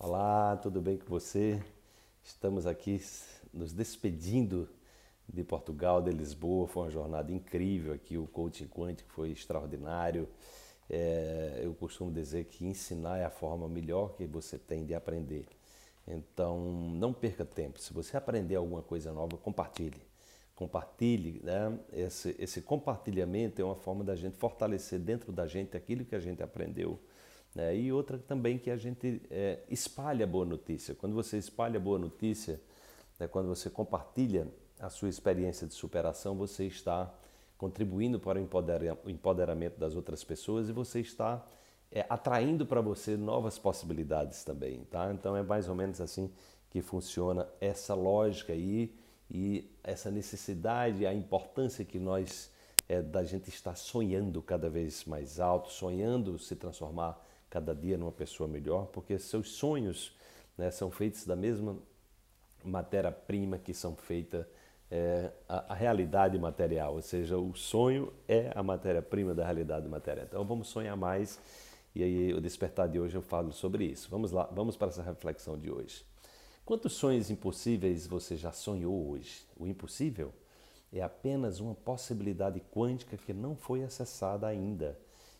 Olá, tudo bem com você? Estamos aqui nos despedindo de Portugal, de Lisboa. Foi uma jornada incrível aqui. O coaching quântico foi extraordinário. É, eu costumo dizer que ensinar é a forma melhor que você tem de aprender. Então, não perca tempo. Se você aprender alguma coisa nova, compartilhe. Compartilhe, né? Esse, esse compartilhamento é uma forma da gente fortalecer dentro da gente aquilo que a gente aprendeu. Né? E outra também que a gente é, espalha boa notícia. Quando você espalha boa notícia, né? quando você compartilha a sua experiência de superação, você está contribuindo para o empoderamento das outras pessoas e você está é, atraindo para você novas possibilidades também, tá? Então é mais ou menos assim que funciona essa lógica aí e essa necessidade, a importância que nós é, da gente estar sonhando cada vez mais alto, sonhando se transformar cada dia numa pessoa melhor, porque seus sonhos né, são feitos da mesma matéria-prima que são feita é, a, a, realidade material, ou seja, o sonho é a matéria-prima da realidade material. Então vamos sonhar mais e aí o despertar de hoje eu falo sobre isso. Vamos lá, vamos para essa reflexão de hoje. Quantos sonhos impossíveis você já sonhou hoje? O impossível é apenas uma possibilidade quântica que não foi acessada ainda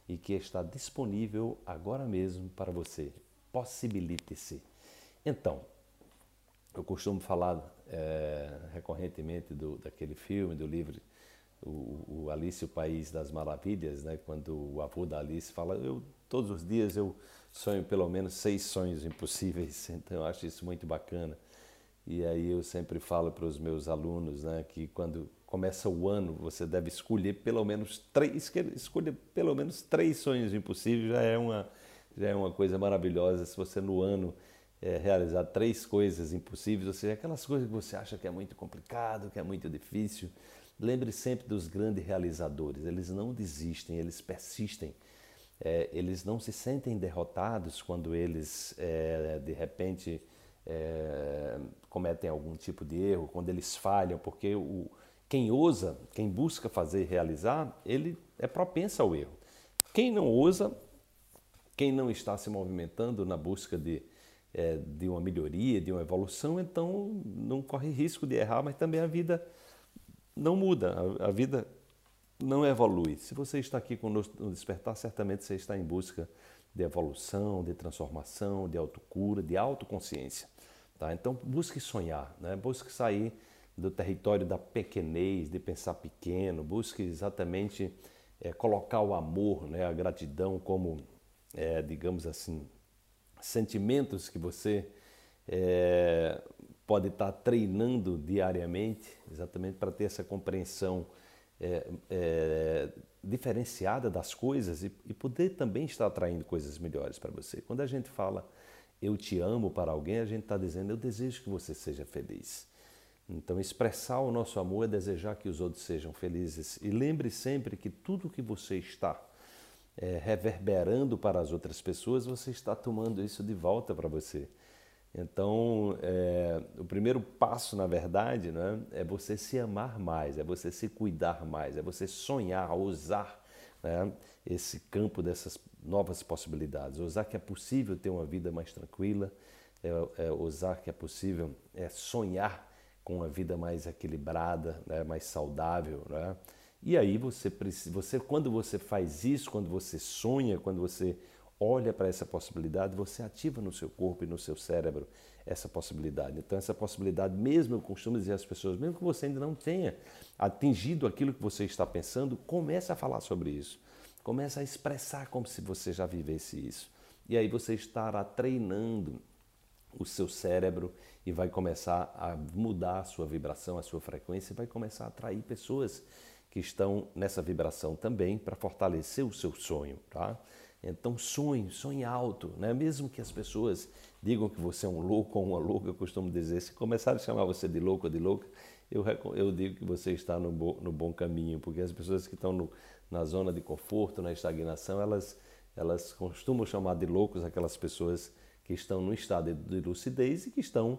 e que está disponível agora mesmo para você. Possibilite-se. Então, eu costumo falar é, recorrentemente do, daquele filme, do livro o, o, Alice o País das Maravilhas, né? quando o avô da Alice fala, eu todos os dias eu sonho pelo menos seis sonhos impossíveis, então eu acho isso muito bacana. E aí eu sempre falo para os meus alunos né, que quando começa o ano você deve escolher pelo menos três, escolher pelo menos três sonhos impossíveis já é uma já é uma coisa maravilhosa se você no ano é, realizar três coisas impossíveis, ou seja, aquelas coisas que você acha que é muito complicado, que é muito difícil. Lembre sempre dos grandes realizadores, eles não desistem, eles persistem. É, eles não se sentem derrotados quando eles, é, de repente, é, cometem algum tipo de erro, quando eles falham, porque o, quem ousa, quem busca fazer e realizar, ele é propenso ao erro. Quem não ousa, quem não está se movimentando na busca de, é, de uma melhoria, de uma evolução, então não corre risco de errar, mas também a vida não muda, a, a vida não evolui. Se você está aqui conosco no Despertar, certamente você está em busca de evolução, de transformação, de autocura, de autoconsciência. Tá? Então busque sonhar, né? busque sair do território da pequenez, de pensar pequeno, busque exatamente é, colocar o amor, né? a gratidão como, é, digamos assim, sentimentos que você é, pode estar treinando diariamente, exatamente para ter essa compreensão diferenciada das coisas e, e, poder também estar atraindo coisas melhores para você. Quando a gente fala eu te amo para alguém, a gente está dizendo eu desejo que você seja feliz. Então, expressar o nosso amor é desejar que os outros sejam felizes. E lembre sempre que tudo que você está é, reverberando para as outras pessoas, você está tomando isso de volta para você. Então, é, o primeiro passo, na verdade, né, é você se amar mais, é você se cuidar mais, é você sonhar, ousar né, esse campo dessas novas possibilidades, ousar que é possível ter uma vida mais tranquila, é, é, ousar que é possível é, sonhar com uma vida mais equilibrada, né, mais saudável. Né? E aí você você quando você faz isso, quando você sonha, quando você olha para essa possibilidade, você ativa no seu corpo e no seu cérebro essa possibilidade. Então essa possibilidade, mesmo eu costumo dizer às pessoas, mesmo que você ainda não tenha atingido aquilo que você está pensando, comece a falar sobre isso. Comece a expressar como se você já vivesse isso. E aí você estará treinando o seu cérebro e vai começar a mudar a sua vibração, a sua frequência e vai começar a atrair pessoas que estão nessa vibração também para fortalecer o seu sonho, tá? Então sonhe, sonhe alto, né? Mesmo que as pessoas digam que você é um louco ou uma louca, eu costumo dizer, se começarem a chamar você de louco ou de louca, eu, eu digo que você está no, bo, no bom caminho, porque as pessoas que estão no, na zona de conforto, na estagnação, elas, elas costumam chamar de loucos aquelas pessoas que estão no estado de lucidez e que estão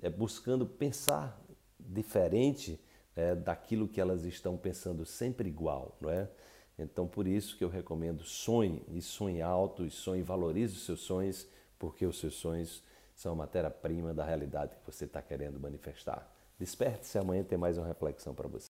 é, buscando pensar diferente é, daquilo que elas estão pensando sempre igual, não é? Então, por isso que eu recomendo sonhe, e sonhe alto, e sonhe, valorize os seus sonhos, porque os seus sonhos são matéria-prima da realidade que você está querendo manifestar. Desperte-se amanhã tem mais uma reflexão para você.